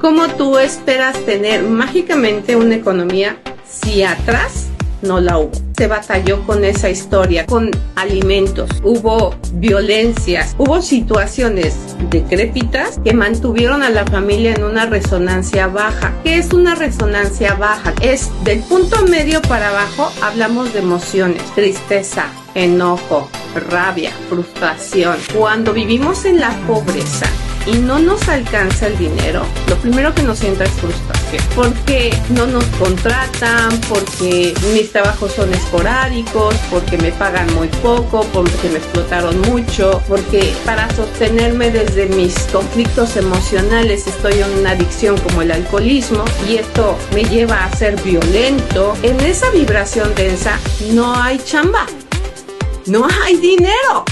¿Cómo tú esperas tener mágicamente una economía si atrás no la hubo? Se batalló con esa historia, con alimentos, hubo violencias, hubo situaciones decrépitas que mantuvieron a la familia en una resonancia baja. ¿Qué es una resonancia baja? Es del punto medio para abajo, hablamos de emociones, tristeza, enojo, rabia, frustración. Cuando vivimos en la pobreza, y no nos alcanza el dinero, lo primero que nos entra es frustración. Porque no nos contratan, porque mis trabajos son esporádicos, porque me pagan muy poco, porque me explotaron mucho, porque para sostenerme desde mis conflictos emocionales estoy en una adicción como el alcoholismo y esto me lleva a ser violento. En esa vibración densa no hay chamba, no hay dinero.